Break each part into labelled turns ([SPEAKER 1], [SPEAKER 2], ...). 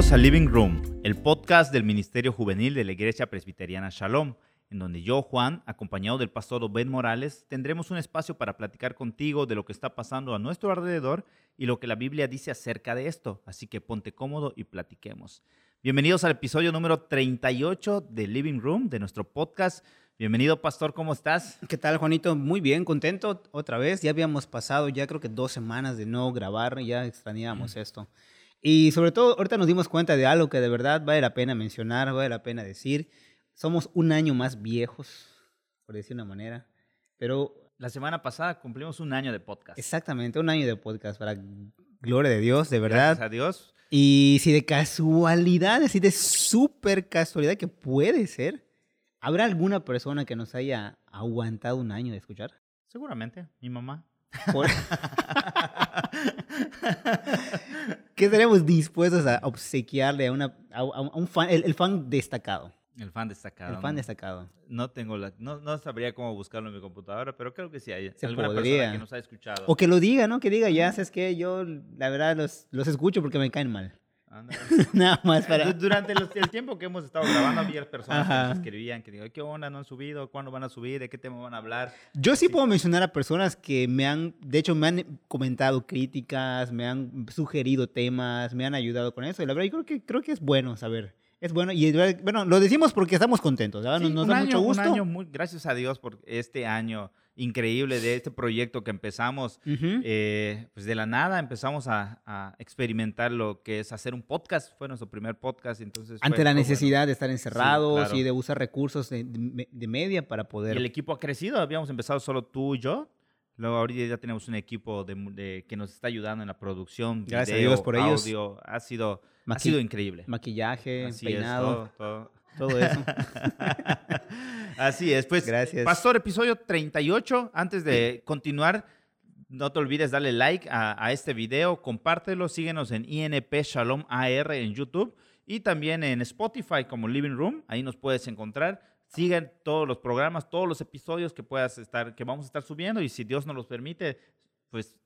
[SPEAKER 1] Bienvenidos a Living Room, el podcast del Ministerio Juvenil de la Iglesia Presbiteriana Shalom, en donde yo, Juan, acompañado del pastor Ben Morales, tendremos un espacio para platicar contigo de lo que está pasando a nuestro alrededor y lo que la Biblia dice acerca de esto. Así que ponte cómodo y platiquemos. Bienvenidos al episodio número 38 de Living Room, de nuestro podcast. Bienvenido, pastor, ¿cómo estás?
[SPEAKER 2] ¿Qué tal, Juanito? Muy bien, contento otra vez. Ya habíamos pasado ya creo que dos semanas de no grabar, ya extrañábamos esto. Y sobre todo, ahorita nos dimos cuenta de algo que de verdad vale la pena mencionar, vale la pena decir. Somos un año más viejos, por decir una manera, pero...
[SPEAKER 1] La semana pasada cumplimos un año de podcast.
[SPEAKER 2] Exactamente, un año de podcast, para gloria de Dios, de verdad.
[SPEAKER 1] Gracias a Dios.
[SPEAKER 2] Y si de casualidad, así de súper casualidad que puede ser, ¿habrá alguna persona que nos haya aguantado un año de escuchar?
[SPEAKER 1] Seguramente, mi mamá.
[SPEAKER 2] Por- ¿Qué estaremos dispuestos a obsequiarle a, una, a, a un fan, el, el fan destacado?
[SPEAKER 1] El fan destacado.
[SPEAKER 2] El fan destacado.
[SPEAKER 1] No tengo la, no, no sabría cómo buscarlo en mi computadora, pero creo que sí hay
[SPEAKER 2] Se
[SPEAKER 1] alguna
[SPEAKER 2] podría.
[SPEAKER 1] persona que nos ha escuchado.
[SPEAKER 2] O que lo diga, ¿no? Que diga, ya sabes que yo, la verdad, los, los escucho porque me caen mal. Nada más para...
[SPEAKER 1] Du- Durante los- el tiempo que hemos estado grabando, había personas que
[SPEAKER 2] Ajá.
[SPEAKER 1] nos escribían, que digo, ¿qué onda? ¿No han subido? ¿Cuándo van a subir? ¿De qué tema van a hablar?
[SPEAKER 2] Yo sí puedo mencionar a personas que me han, de hecho, me han comentado críticas, me han sugerido temas, me han ayudado con eso. Y la verdad, yo creo que, creo que es bueno saber. Es bueno. Y bueno, lo decimos porque estamos contentos. ¿verdad?
[SPEAKER 1] Sí,
[SPEAKER 2] nos nos da
[SPEAKER 1] año,
[SPEAKER 2] mucho gusto.
[SPEAKER 1] Un año muy, gracias a Dios por este año increíble de este proyecto que empezamos. Eh, pues de la nada empezamos a, a experimentar lo que es hacer un podcast. Fue nuestro primer podcast, entonces...
[SPEAKER 2] Ante la
[SPEAKER 1] fue bueno.
[SPEAKER 2] necesidad de estar encerrados
[SPEAKER 1] claro.
[SPEAKER 2] y de usar recursos de, de- de media para
[SPEAKER 1] Y
[SPEAKER 2] poder...
[SPEAKER 1] el equipo ha crecido. Habíamos empezado solo tú y yo. Luego ahorita ya tenemos un equipo de, que nos está ayudando en la producción.
[SPEAKER 2] Gracias a
[SPEAKER 1] video,
[SPEAKER 2] Dios por ellos.
[SPEAKER 1] audio. Ha sido, ha sido increíble.
[SPEAKER 2] Maquillaje,
[SPEAKER 1] Así es,
[SPEAKER 2] peinado,
[SPEAKER 1] todo, todo.
[SPEAKER 2] Todo eso.
[SPEAKER 1] Así es, pues.
[SPEAKER 2] Gracias.
[SPEAKER 1] Pastor, episodio 38. Antes de continuar, no te olvides darle like a, a este video, compártelo, síguenos en INP Shalom AR en YouTube y también en Spotify como Living Room. Ahí nos puedes encontrar. Sigan todos los programas, todos los episodios que puedas estar, que vamos a estar subiendo y si Dios nos los permite, pues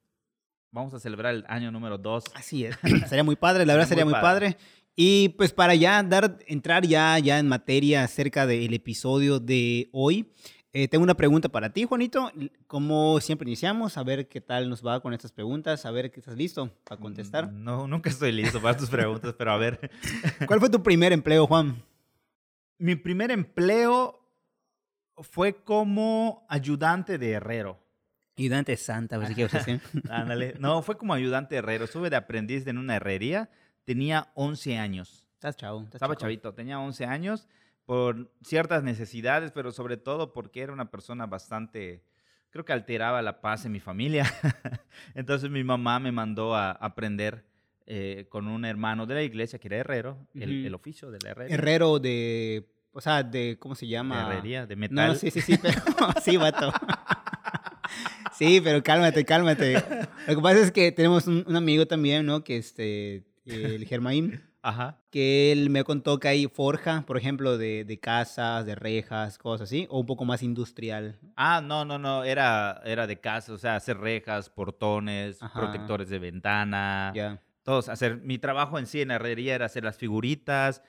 [SPEAKER 1] vamos a celebrar el año número 2.
[SPEAKER 2] Así es. sería muy padre, la verdad
[SPEAKER 1] Sería
[SPEAKER 2] sería
[SPEAKER 1] muy
[SPEAKER 2] muy padre. Y pues para ya dar, entrar ya, ya en materia acerca del episodio de hoy, eh, tengo una pregunta para ti, Juanito. Como siempre iniciamos, a ver qué tal nos va con estas preguntas, a ver que estás listo para contestar.
[SPEAKER 1] No, nunca estoy listo para tus preguntas, pero a ver.
[SPEAKER 2] ¿Cuál fue tu primer empleo, Juan?
[SPEAKER 1] Mi primer empleo fue como ayudante de herrero.
[SPEAKER 2] Ayudante santa, a ver si quieres decir.
[SPEAKER 1] Ándale. No, fue como ayudante de herrero. Estuve de aprendiz en una herrería. Tenía 11 años.
[SPEAKER 2] Estás chavo.
[SPEAKER 1] Estaba chavito, tenía 11 años por ciertas necesidades, pero sobre todo porque era una persona bastante, creo que alteraba la paz en mi familia. Entonces mi mamá me mandó a aprender eh, con un hermano de la iglesia que era herrero, el,
[SPEAKER 2] Ujú.
[SPEAKER 1] el oficio de la herrería.
[SPEAKER 2] Herrero de, o sea, de, ¿cómo se
[SPEAKER 1] de
[SPEAKER 2] llama?
[SPEAKER 1] herrería, de metal.
[SPEAKER 2] no, sí, sí, sí, pero sí, vato. Sí, pero cálmate, cálmate. Lo que pasa es que tenemos un, un amigo también, ¿no? Que este, el Germain,
[SPEAKER 1] Ajá.
[SPEAKER 2] que él me contó que hay forja, por ejemplo, de, de casas, de rejas, cosas así, o un poco más industrial.
[SPEAKER 1] Ah, no, no, no, era, era de casa, o sea, hacer rejas, portones,
[SPEAKER 2] Ajá.
[SPEAKER 1] protectores de ventana,
[SPEAKER 2] Ya.
[SPEAKER 1] todos, hacer, mi trabajo en sí en la herrería era hacer las figuritas,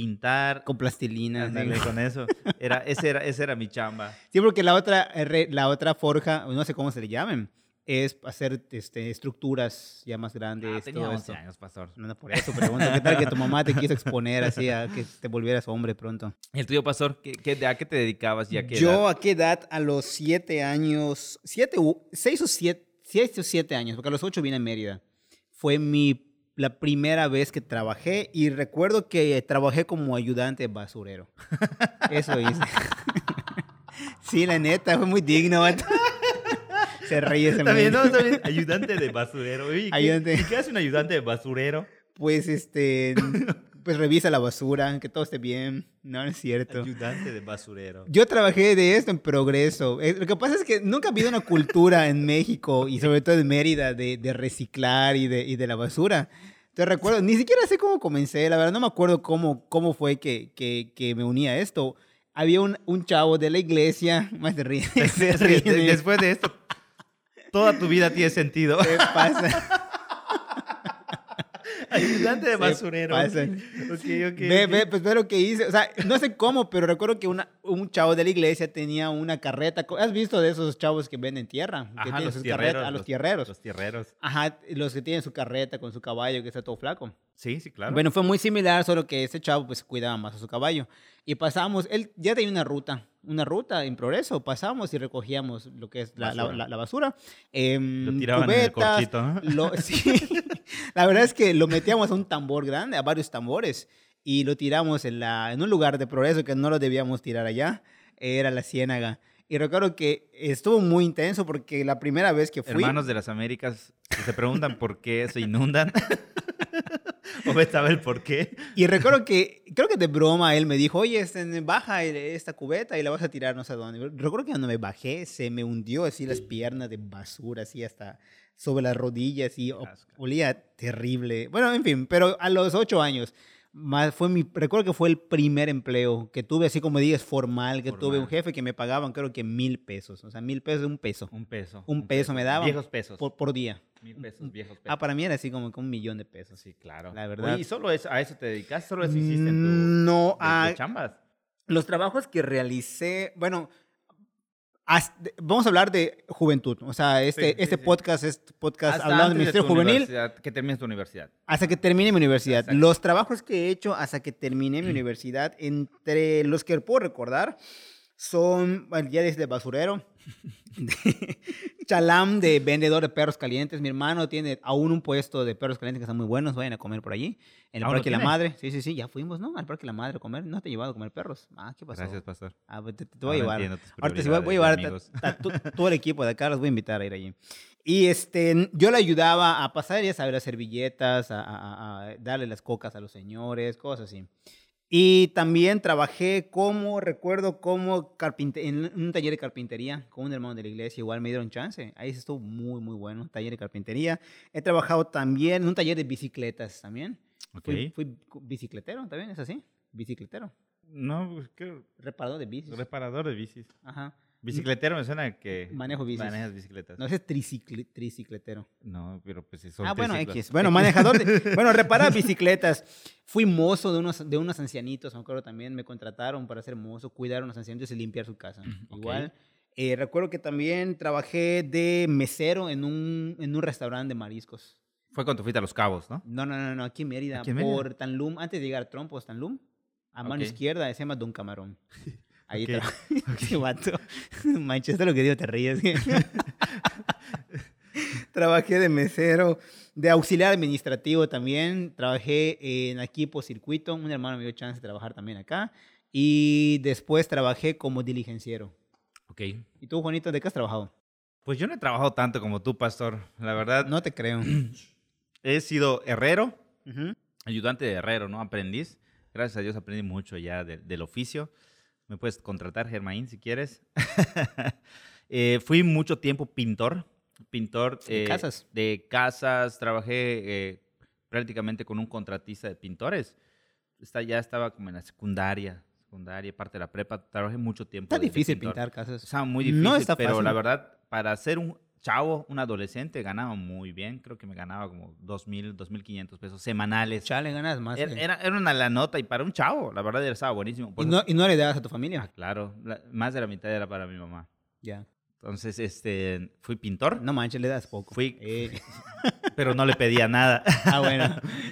[SPEAKER 1] pintar,
[SPEAKER 2] Con plastilina. así.
[SPEAKER 1] ándale, con eso, era, ese era, ese era mi chamba.
[SPEAKER 2] Sí, porque la otra, herre- la otra forja, no sé cómo se le llamen, es hacer este, estructuras ya más grandes.
[SPEAKER 1] Ah, tenía
[SPEAKER 2] todo
[SPEAKER 1] 11
[SPEAKER 2] esto.
[SPEAKER 1] años, pastor.
[SPEAKER 2] No, no, por eso pregunto. ¿Qué tal que tu mamá te quiso exponer así a que te volvieras hombre pronto?
[SPEAKER 1] ¿Y el tuyo, pastor? ¿Qué, qué, ¿A qué te dedicabas y a qué
[SPEAKER 2] Yo
[SPEAKER 1] edad?
[SPEAKER 2] a qué edad? A los siete años, siete, u- seis o siete, seis o siete años, porque a los ocho vine a Mérida. Fue mi, la primera vez que trabajé y recuerdo que trabajé como ayudante basurero. Eso hice. sí, la neta, fue muy digno. Se ríe ese men.
[SPEAKER 1] no, bien. Ayudante de basurero. Oye, ¿y qué,
[SPEAKER 2] Ayudante.
[SPEAKER 1] ¿y qué hace un ayudante de basurero?
[SPEAKER 2] Pues este, pues revisa la basura, que todo esté bien. No, no es cierto.
[SPEAKER 1] Ayudante de basurero.
[SPEAKER 2] Yo trabajé de esto en progreso. Eh, Lo que pasa es que nunca ha habido una cultura en México y sobre todo en Mérida de, de reciclar y de, y de la basura. Te recuerdo, ni siquiera sé cómo comencé, la verdad no me acuerdo cómo, cómo fue que, que, que me uní a esto. Había un, un chavo de la iglesia, más de ríe, se ríe
[SPEAKER 1] de-
[SPEAKER 2] de-
[SPEAKER 1] Después de esto, toda tu vida tiene sentido.
[SPEAKER 2] ¿Qué pasa?
[SPEAKER 1] Ayudante de basurero.
[SPEAKER 2] pasa.
[SPEAKER 1] Ok, ok,
[SPEAKER 2] Ve,
[SPEAKER 1] ok.
[SPEAKER 2] ve, pues ve lo que hice. O sea, no sé cómo, pero recuerdo que una, un chavo de la iglesia tenía una carreta. ¿Has visto de esos chavos que venden tierra? Que
[SPEAKER 1] Ajá, los
[SPEAKER 2] sus
[SPEAKER 1] tierreros.
[SPEAKER 2] a los tierreros.
[SPEAKER 1] Los tierreros.
[SPEAKER 2] Ajá, los que tienen su carreta con su caballo que está todo flaco.
[SPEAKER 1] Sí, sí, claro.
[SPEAKER 2] Bueno, fue muy similar, solo que ese chavo pues cuidaba más a su caballo. Y pasamos, él ya tenía una ruta, una ruta en progreso. Pasamos y recogíamos lo que es la la-
[SPEAKER 1] Basura.
[SPEAKER 2] la- la basura. em,
[SPEAKER 1] Lo tiraban en el
[SPEAKER 2] cubetas,
[SPEAKER 1] corchito, ¿no?
[SPEAKER 2] lo- sí. la verdad es que lo metíamos a un tambor grande, a varios tambores, y lo tiramos en, la, en un lugar de progreso que no lo debíamos tirar allá, era la Ciénaga. Y recuerdo que estuvo muy intenso porque la primera vez que fui...
[SPEAKER 1] Hermanos de las Américas que se preguntan por qué se inundan. o esta vez el por qué.
[SPEAKER 2] Y recuerdo que, creo que de broma, él me dijo, oye, este, baja esta cubeta y la vas a tirar no sé dónde. Recuerdo que cuando me bajé, se me hundió así las piernas de basura, así hasta sobre las rodillas y olía terrible. Bueno, en fin, pero a los ocho años, más fue mi, recuerdo que fue el primer empleo que tuve, así como digas, formal, que tuve un jefe que me pagaban creo que mil pesos. O sea, mil pesos, un peso
[SPEAKER 1] Un peso.
[SPEAKER 2] Un peso me daban.
[SPEAKER 1] Viejos pesos.
[SPEAKER 2] por, por día.
[SPEAKER 1] Mil pesos, viejos pesos.
[SPEAKER 2] Ah, para mí era así como un millón de pesos.
[SPEAKER 1] Sí, claro.
[SPEAKER 2] La verdad.
[SPEAKER 1] Oye, ¿y solo eso, a eso te dedicas? ¿Solo eso hiciste en tu
[SPEAKER 2] No,
[SPEAKER 1] de- de
[SPEAKER 2] ah,
[SPEAKER 1] chambas?
[SPEAKER 2] Los trabajos que realicé, bueno, de- vamos a hablar de juventud. O sea, este,
[SPEAKER 1] Sí, sí,
[SPEAKER 2] este
[SPEAKER 1] sí.
[SPEAKER 2] podcast es podcast
[SPEAKER 1] Hasta
[SPEAKER 2] hablando del
[SPEAKER 1] de
[SPEAKER 2] Ministerio
[SPEAKER 1] tu
[SPEAKER 2] Juvenil
[SPEAKER 1] Que termines tu universidad.
[SPEAKER 2] hasta que termine mi universidad.
[SPEAKER 1] Exacto.
[SPEAKER 2] Los trabajos que he hecho hasta que terminé mi universidad, entre los que puedo recordar, son el día desde basurero, de chalam de vendedor de perros calientes. Mi hermano tiene aún un puesto de perros calientes que están muy buenos. Vayan a comer por allí. En el
[SPEAKER 1] ¿Aún lo
[SPEAKER 2] Parque La? Madre. Sí, sí, sí, ya fuimos, ¿no? Al Parque La Madre a comer. No te he llevado a comer perros. Ah, ¿qué pasó?
[SPEAKER 1] Gracias, pastor.
[SPEAKER 2] Ah, pues te, te voy a
[SPEAKER 1] Ahora
[SPEAKER 2] llevar. Ahorita sí voy, voy a llevar todo el equipo de acá, los voy a invitar a ir allí. Y este, yo le ayudaba a pasar, ya billetas, a, a- a darle las cocas a los señores, cosas así. Y también trabajé como, recuerdo, como en un taller de carpintería con un hermano de la iglesia, igual me dieron chance. Ahí estuvo muy, muy bueno, taller de carpintería. He trabajado también en un taller de bicicletas también.
[SPEAKER 1] Ok.
[SPEAKER 2] Fui, fui bicicletero también, ¿es así? Bicicletero.
[SPEAKER 1] No, pues, ¿qué?
[SPEAKER 2] Reparador de bicis.
[SPEAKER 1] Reparador de bicis.
[SPEAKER 2] Ajá.
[SPEAKER 1] Bicicletero me suena que
[SPEAKER 2] Manejo bicis.
[SPEAKER 1] manejas bicicletas.
[SPEAKER 2] No, ese es tricicle- tricicletero.
[SPEAKER 1] No, pero pues son
[SPEAKER 2] ah, bueno,
[SPEAKER 1] triciclos.
[SPEAKER 2] X. Bueno, manejador de... bueno, repara bicicletas. Fui mozo de unos, de unos ancianitos, me acuerdo también. Me contrataron para ser mozo, cuidar a unos ancianitos y limpiar su casa.
[SPEAKER 1] Ok.
[SPEAKER 2] Igual. Eh, recuerdo que también trabajé de mesero en un, en un restaurante de mariscos.
[SPEAKER 1] Fue cuando fuiste a Los Cabos, ¿no?
[SPEAKER 2] No, no, no, no, aquí en Mérida.
[SPEAKER 1] ¿Aquí en Mérida?
[SPEAKER 2] Por Tanlum, antes de llegar a Trompos, Tanlum. A mano izquierda se llama Don Camarón. Ahí
[SPEAKER 1] Ok,
[SPEAKER 2] trabajé. Qué vato. Manches, esto es lo que digo, te ríes. Trabajé de mesero, de auxiliar administrativo también. Trabajé en equipo circuito. Un hermano me dio chance de trabajar también acá. Y después trabajé como diligenciero.
[SPEAKER 1] Ok.
[SPEAKER 2] ¿Y tú, Juanito, de qué has trabajado?
[SPEAKER 1] Pues yo no he trabajado tanto como tú, pastor. La verdad,
[SPEAKER 2] No te creo.
[SPEAKER 1] he sido herrero,
[SPEAKER 2] Ujú.
[SPEAKER 1] ayudante de herrero, ¿no? Aprendiz. Gracias a Dios aprendí mucho ya de- del oficio. Me puedes contratar, Germain, si quieres. Eh, fui mucho tiempo pintor. Pintor
[SPEAKER 2] ¿De
[SPEAKER 1] eh,
[SPEAKER 2] casas?
[SPEAKER 1] De casas. Trabajé eh, prácticamente con un contratista de pintores. Está, ya estaba como en la secundaria, secundaria, parte de la prepa. Trabajé mucho tiempo.
[SPEAKER 2] Está difícil
[SPEAKER 1] pintor.
[SPEAKER 2] pintar casas.
[SPEAKER 1] Estaba muy difícil,
[SPEAKER 2] No está
[SPEAKER 1] pero
[SPEAKER 2] fácil.
[SPEAKER 1] la verdad, para ser un chavo, un adolescente, ganaba muy bien. Creo que me ganaba como 2.000, 2.500 pesos semanales.
[SPEAKER 2] Chale, ganas más.
[SPEAKER 1] Era,
[SPEAKER 2] que-
[SPEAKER 1] era, era una la nota y para un chavo, la verdad, estaba buenísimo.
[SPEAKER 2] ¿Y, no, ¿Y no le dabas a tu familia?
[SPEAKER 1] Ah, claro, la- más de la mitad era para mi mamá.
[SPEAKER 2] Ya.
[SPEAKER 1] Entonces, este, fui pintor,
[SPEAKER 2] No manches, le das poco.
[SPEAKER 1] Fui-
[SPEAKER 2] Eh,
[SPEAKER 1] pero no le pedía nada.
[SPEAKER 2] ah, bueno.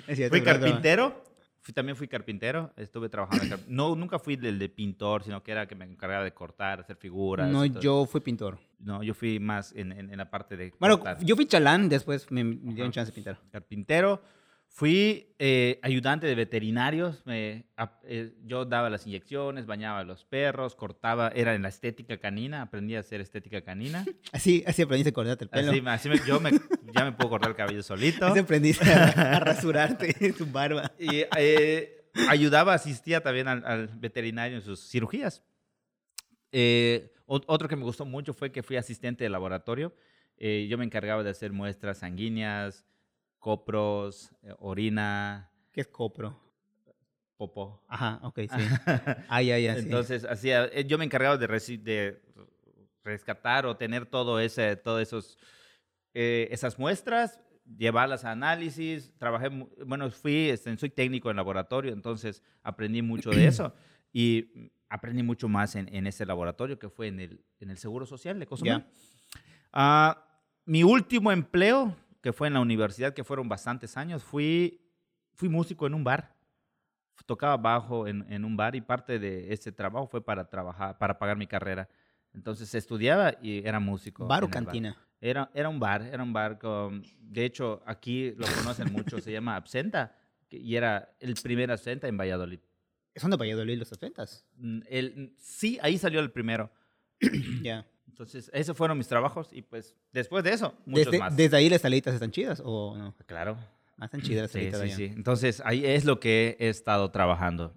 [SPEAKER 2] Es cierto,
[SPEAKER 1] fui carpintero. Fui, también fui carpintero. Estuve trabajando. carp- No, nunca fui del de pintor, sino que era que me encargaba de cortar, hacer figuras.
[SPEAKER 2] No, yo fui pintor.
[SPEAKER 1] No, yo fui más en, en- en la parte de.
[SPEAKER 2] Bueno,
[SPEAKER 1] cortar.
[SPEAKER 2] yo fui chalán, después me, me dieron chance de pintar.
[SPEAKER 1] carpintero. Fui eh, ayudante de veterinarios. me- ap- eh, yo daba las inyecciones, bañaba a los perros, cortaba, era en la estética canina, aprendí a hacer estética canina.
[SPEAKER 2] Así, así aprendiste a cortarte el pelo.
[SPEAKER 1] Así, así me- yo me- ya me puedo cortar el cabello solito.
[SPEAKER 2] Así aprendiste a, a rasurarte tu barba.
[SPEAKER 1] Y eh, ayudaba, asistía también al, al veterinario en sus cirugías. Eh, ot- otro que me gustó mucho fue que fui asistente de laboratorio. Eh, yo me encargaba de hacer muestras sanguíneas, copros, eh, orina,
[SPEAKER 2] ¿Qué es copro?
[SPEAKER 1] popó.
[SPEAKER 2] Ajá, ok, sí. Ah, ya, ya, sí.
[SPEAKER 1] Entonces, hacía, eh, yo me encargaba de, de rescatar o tener todo ese, todos esos, eh, esas muestras, llevarlas a análisis, trabajé, bueno, fui, este, soy técnico en laboratorio, entonces aprendí mucho de eso y aprendí mucho más en, en ese laboratorio que fue en el, en el Seguro Social de Cozumel. Ah, mi último empleo, que fue en la universidad, que fueron bastantes años, fui, fui músico en un bar. Tocaba bajo en, en un bar y parte de ese trabajo fue para trabajar, para pagar mi carrera. Entonces estudiaba y era músico.
[SPEAKER 2] ¿Bar o cantina?
[SPEAKER 1] Era, era un bar, era un bar con, de hecho, aquí lo conocen mucho, se llama Absenta, y era el primer Absenta en Valladolid.
[SPEAKER 2] Son de Valladolid los 70
[SPEAKER 1] Mm, El, sí, ahí salió el primero.
[SPEAKER 2] Ya.
[SPEAKER 1] Entonces, esos fueron mis trabajos y pues después de eso, muchos
[SPEAKER 2] Desde,
[SPEAKER 1] más.
[SPEAKER 2] desde ahí las salitas están chidas o no?
[SPEAKER 1] Claro.
[SPEAKER 2] Ah, están chidas las
[SPEAKER 1] Sí, sí, sí. Entonces, ahí es lo que he estado trabajando.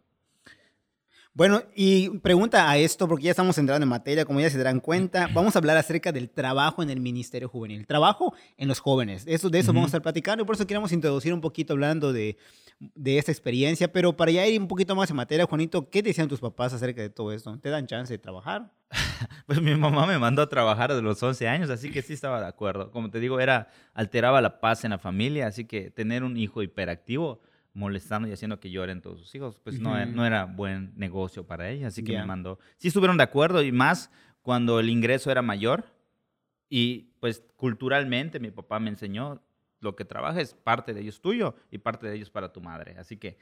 [SPEAKER 2] Bueno, y pregunta a esto, porque ya estamos entrando en materia, como ya se darán cuenta, vamos a hablar acerca del trabajo en el Ministerio Juvenil, trabajo en los jóvenes. Eso, de eso vamos a estar platicando y por eso queremos introducir un poquito hablando de, de esta experiencia, pero para ya ir un poquito más en materia, Juanito, ¿qué te decían tus papás acerca de todo esto? ¿Te dan chance de trabajar?
[SPEAKER 1] Pues mi mamá me mandó a trabajar desde los 11 años, así que sí estaba de acuerdo. Como te digo, era alteraba la paz en la familia, así que tener un hijo hiperactivo molestando y haciendo que lloren todos sus hijos, pues no,
[SPEAKER 2] Ujú.
[SPEAKER 1] no era buen negocio para ella, así que
[SPEAKER 2] Ya.
[SPEAKER 1] me mandó. Sí estuvieron de acuerdo y más cuando el ingreso era mayor y pues culturalmente mi papá me enseñó lo que trabajas, parte de ellos es tuyo y parte de ellos para tu madre, así que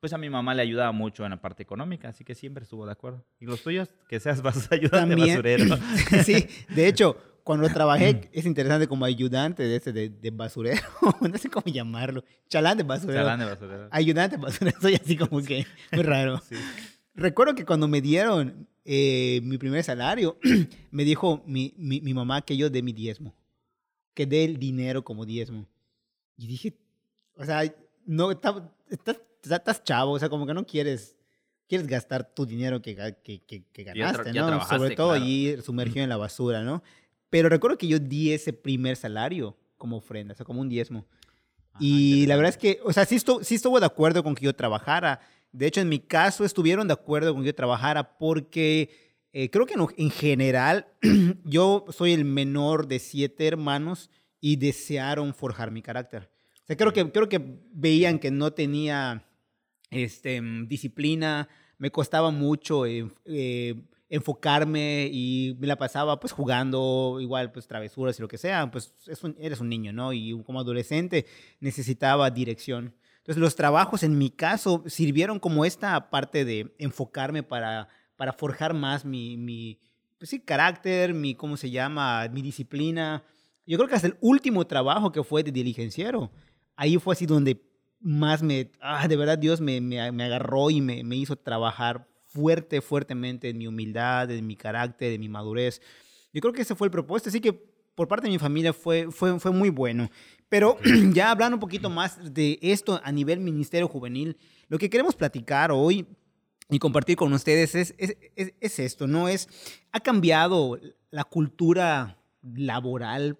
[SPEAKER 1] pues a mi mamá le ayudaba mucho en la parte económica, así que siempre estuvo de acuerdo. ¿Y los tuyos? Que seas vas ayudante
[SPEAKER 2] También.
[SPEAKER 1] basurero.
[SPEAKER 2] sí, de hecho, cuando trabajé, es interesante como ayudante de, ese, de, de basurero, no sé cómo llamarlo, chalán de basurero.
[SPEAKER 1] Chalán de basurero.
[SPEAKER 2] Ayudante de basurero, soy así como que muy raro.
[SPEAKER 1] Sí.
[SPEAKER 2] Recuerdo que cuando me dieron eh, mi primer salario, me dijo mi, mi, mi mamá que yo dé mi diezmo, que dé el dinero como diezmo. Y dije, o sea, no, está- estás, estás chavo, o sea, como que no quieres, quieres gastar tu dinero que, que, que, que ganaste, ¿no? Sobre todo
[SPEAKER 1] claro.
[SPEAKER 2] allí sumergido en la basura, ¿no? Pero recuerdo que yo di ese primer salario como ofrenda, o sea, como un diezmo.
[SPEAKER 1] Ajá,
[SPEAKER 2] Y la verdad es que, o sea, sí estuvo, sí estuvo de acuerdo con que yo trabajara. De hecho, en mi caso estuvieron de acuerdo con que yo trabajara porque eh, creo que en, en general yo soy el menor de siete hermanos y desearon forjar mi carácter. O sea, creo que, creo que veían que no tenía este, disciplina, me costaba mucho eh, eh, enfocarme y me la pasaba pues jugando, igual pues travesuras y lo que sea, pues es un- eres un niño, ¿no? Y como adolescente necesitaba dirección. Entonces los trabajos en mi caso sirvieron como esta parte de enfocarme para, para forjar más mi, mi pues sí, carácter, mi, ¿cómo se llama? Mi disciplina. Yo creo que hasta el último trabajo que fue de diligenciero, ahí fue así donde más me, ah, de verdad Dios me, me, me agarró y me, me hizo trabajar fuerte, fuertemente en mi humildad, en mi carácter, en mi madurez. Yo creo que ese fue el propósito, así que por parte de mi familia fue, fue, fue muy bueno. Pero ya hablando un poquito más de esto a nivel Ministerio Juvenil, lo que queremos platicar hoy y compartir con ustedes es, es, es, es esto, ¿no? Es, ha cambiado la cultura laboral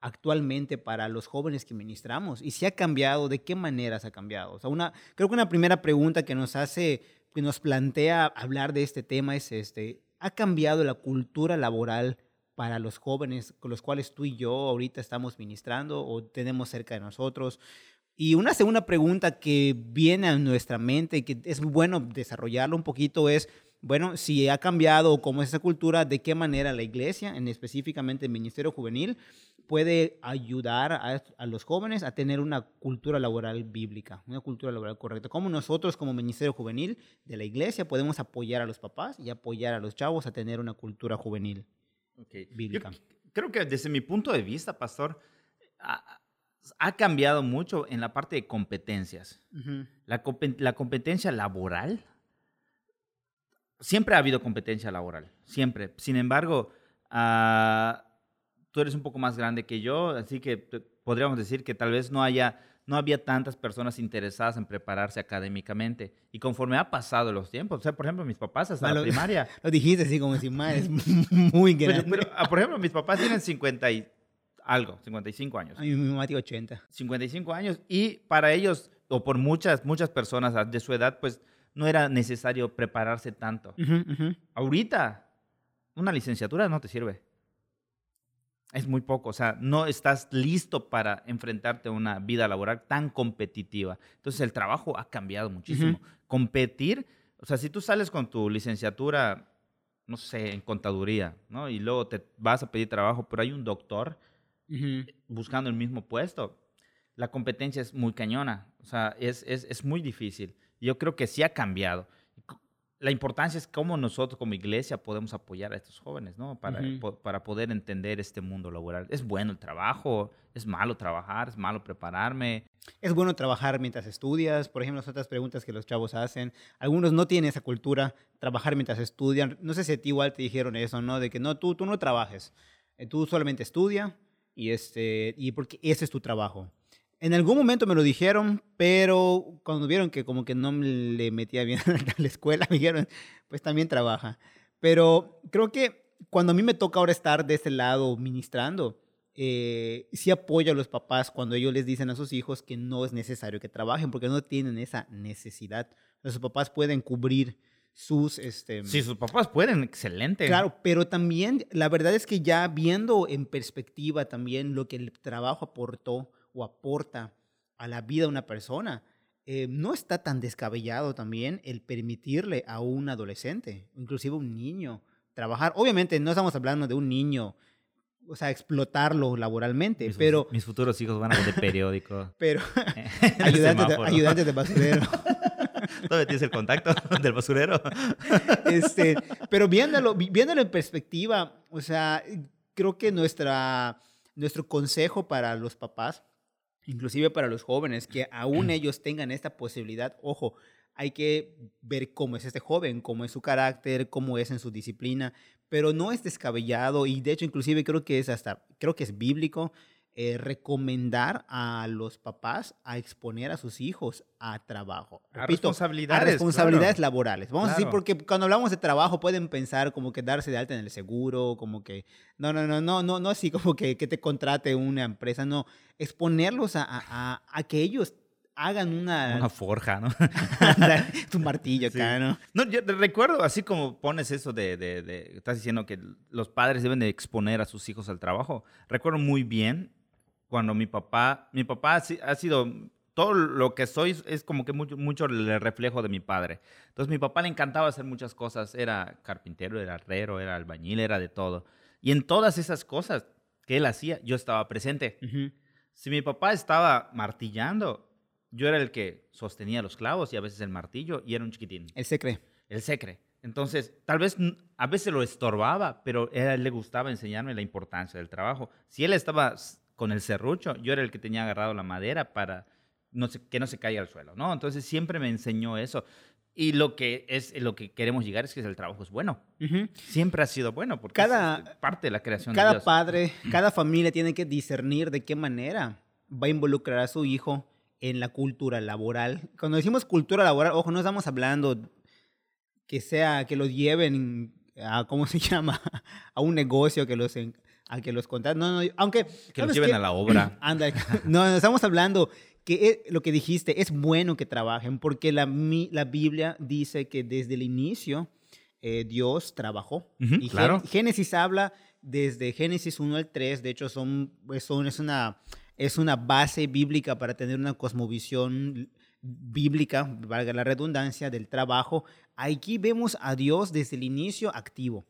[SPEAKER 2] actualmente para los jóvenes que ministramos y si ha cambiado, ¿de qué maneras ha cambiado? O sea, una, creo que una primera pregunta que nos hace, que nos plantea hablar de este tema es este, ¿ha cambiado la cultura laboral para los jóvenes con los cuales tú y yo ahorita estamos ministrando o tenemos cerca de nosotros? Y una segunda pregunta que viene a nuestra mente y que es bueno desarrollarlo un poquito es, bueno, si ha cambiado cómo es esa cultura, de qué manera la iglesia, en específicamente el Ministerio Juvenil, puede ayudar a, a, los jóvenes a tener una cultura laboral bíblica, una cultura laboral correcta. Cómo nosotros como Ministerio Juvenil de la iglesia podemos apoyar a los papás y apoyar a los chavos a tener una cultura juvenil
[SPEAKER 1] okay.
[SPEAKER 2] bíblica.
[SPEAKER 1] Yo creo que desde mi punto de vista, pastor, ha, ha cambiado mucho en la parte de competencias. Uh -huh. la, la competencia laboral siempre ha habido competencia laboral, siempre. Sin embargo, uh, tú eres un poco más grande que yo, así que podríamos decir que tal vez no haya, no había tantas personas interesadas en prepararse académicamente. Y conforme ha pasado los tiempos, o sea, por ejemplo, mis papás hasta
[SPEAKER 2] Malo,
[SPEAKER 1] la primaria.
[SPEAKER 2] Lo dijiste así como si más es muy grande.
[SPEAKER 1] Pero, pero, ah, por ejemplo, mis papás tienen 50 y algo, 55 años.
[SPEAKER 2] A mi mamá tiene 80.
[SPEAKER 1] 55 años. Y para ellos, o por muchas, muchas personas de su edad, pues no era necesario prepararse tanto.
[SPEAKER 2] Uh -huh, uh -huh.
[SPEAKER 1] Ahorita, una licenciatura no te sirve. Es muy poco, o sea, no estás listo para enfrentarte a una vida laboral tan competitiva. Entonces el trabajo ha cambiado muchísimo. Competir, o sea, si tú sales con tu licenciatura, no sé, en contaduría, ¿no? Y luego te vas a pedir trabajo, pero hay un doctor buscando el mismo puesto, la competencia es muy cañona, o sea, es, es, es muy difícil. Yo creo que sí ha cambiado la importancia es cómo nosotros como iglesia podemos apoyar a estos jóvenes, ¿no? Para, para poder entender este mundo laboral. Es bueno el trabajo, es malo trabajar, es malo prepararme.
[SPEAKER 2] Es bueno trabajar mientras estudias, por ejemplo, las otras preguntas que los chavos hacen. Algunos no tienen esa cultura, trabajar mientras estudian. No sé si a ti igual te dijeron eso, ¿no? De que no, tú, tú no trabajes, eh, tú solamente estudia y, este, y porque ese es tu trabajo. En algún momento me lo dijeron, pero cuando vieron que como que no le metía bien a la escuela, me dijeron, pues también trabaja. Pero creo que cuando a mí me toca ahora estar de este lado ministrando, eh, sí apoyo a los papás cuando ellos les dicen a sus hijos que no es necesario que trabajen porque no tienen esa necesidad. Los papás pueden cubrir sus... Este,
[SPEAKER 1] sí, sus papás pueden, excelente.
[SPEAKER 2] Claro, pero también la verdad es que ya viendo en perspectiva también lo que el trabajo aportó o aporta a la vida de una persona, eh, no está tan descabellado también el permitirle a un adolescente, inclusive un niño, trabajar. Obviamente no estamos hablando de un niño, o sea, explotarlo laboralmente, pero...
[SPEAKER 1] Mis futuros hijos van a ver de periódico.
[SPEAKER 2] Pero ayudantes, de, ayudantes de basurero.
[SPEAKER 1] ¿Todavía tienes el contacto del basurero?
[SPEAKER 2] este, pero viéndolo, viéndolo en perspectiva, o sea, creo que nuestra, nuestro consejo para los papás inclusive para los jóvenes, que aún ellos tengan esta posibilidad, ojo, hay que ver cómo es este joven, cómo es su carácter, cómo es en su disciplina, pero no es descabellado y de hecho inclusive creo que es hasta, creo que es bíblico eh, recomendar a los papás a exponer a sus hijos a trabajo.
[SPEAKER 1] a responsabilidades.
[SPEAKER 2] A responsabilidades laborales. Vamos a decir, porque cuando hablamos de trabajo pueden pensar como que darse de alta en el seguro, como que, no, no, no, no, no, no así como que, que te contrate una empresa, no, exponerlos a, a, a que ellos hagan una...
[SPEAKER 1] Una forja, ¿no?
[SPEAKER 2] tu martillo acá, ¿no?
[SPEAKER 1] No, yo recuerdo, así como pones eso de, de, de, Estás diciendo que los padres deben de exponer a sus hijos al trabajo. Recuerdo muy bien cuando mi papá, mi papá ha sido, todo lo que soy es como que mucho, mucho el reflejo de mi padre. Entonces mi papá le encantaba hacer muchas cosas, era carpintero, era herrero, era albañil, era de todo. Y en todas esas cosas que él hacía, yo estaba presente. Si mi papá estaba martillando, yo era el que sostenía los clavos y a veces el martillo y era un chiquitín.
[SPEAKER 2] El secre.
[SPEAKER 1] El secre. Entonces, tal vez a veces lo estorbaba, pero a él le gustaba enseñarme la importancia del trabajo. Si él estaba con el serrucho, yo era el que tenía agarrado la madera para no que no se caiga al suelo, ¿no? Entonces siempre me enseñó eso. Y lo que es lo que queremos llegar es que el trabajo es bueno. Siempre ha sido bueno porque
[SPEAKER 2] cada,
[SPEAKER 1] es parte de la creación
[SPEAKER 2] cada
[SPEAKER 1] de Dios.
[SPEAKER 2] padre, cada familia tiene que discernir de qué manera va a involucrar a su hijo en la cultura laboral. Cuando decimos cultura laboral, ojo, no estamos hablando que sea que los lleven a cómo se llama a un negocio que los a que los contraten. No, no, aunque.
[SPEAKER 1] Que los lleven a la obra.
[SPEAKER 2] Anda, no, estamos hablando que lo que dijiste es bueno que trabajen, porque la, la Biblia dice que desde el inicio eh, Dios trabajó. y
[SPEAKER 1] claro.
[SPEAKER 2] Génesis habla desde Génesis 1 al 3, de hecho son, son, es, una, es una base bíblica para tener una cosmovisión bíblica, valga la redundancia, del trabajo. Aquí vemos a Dios desde el inicio activo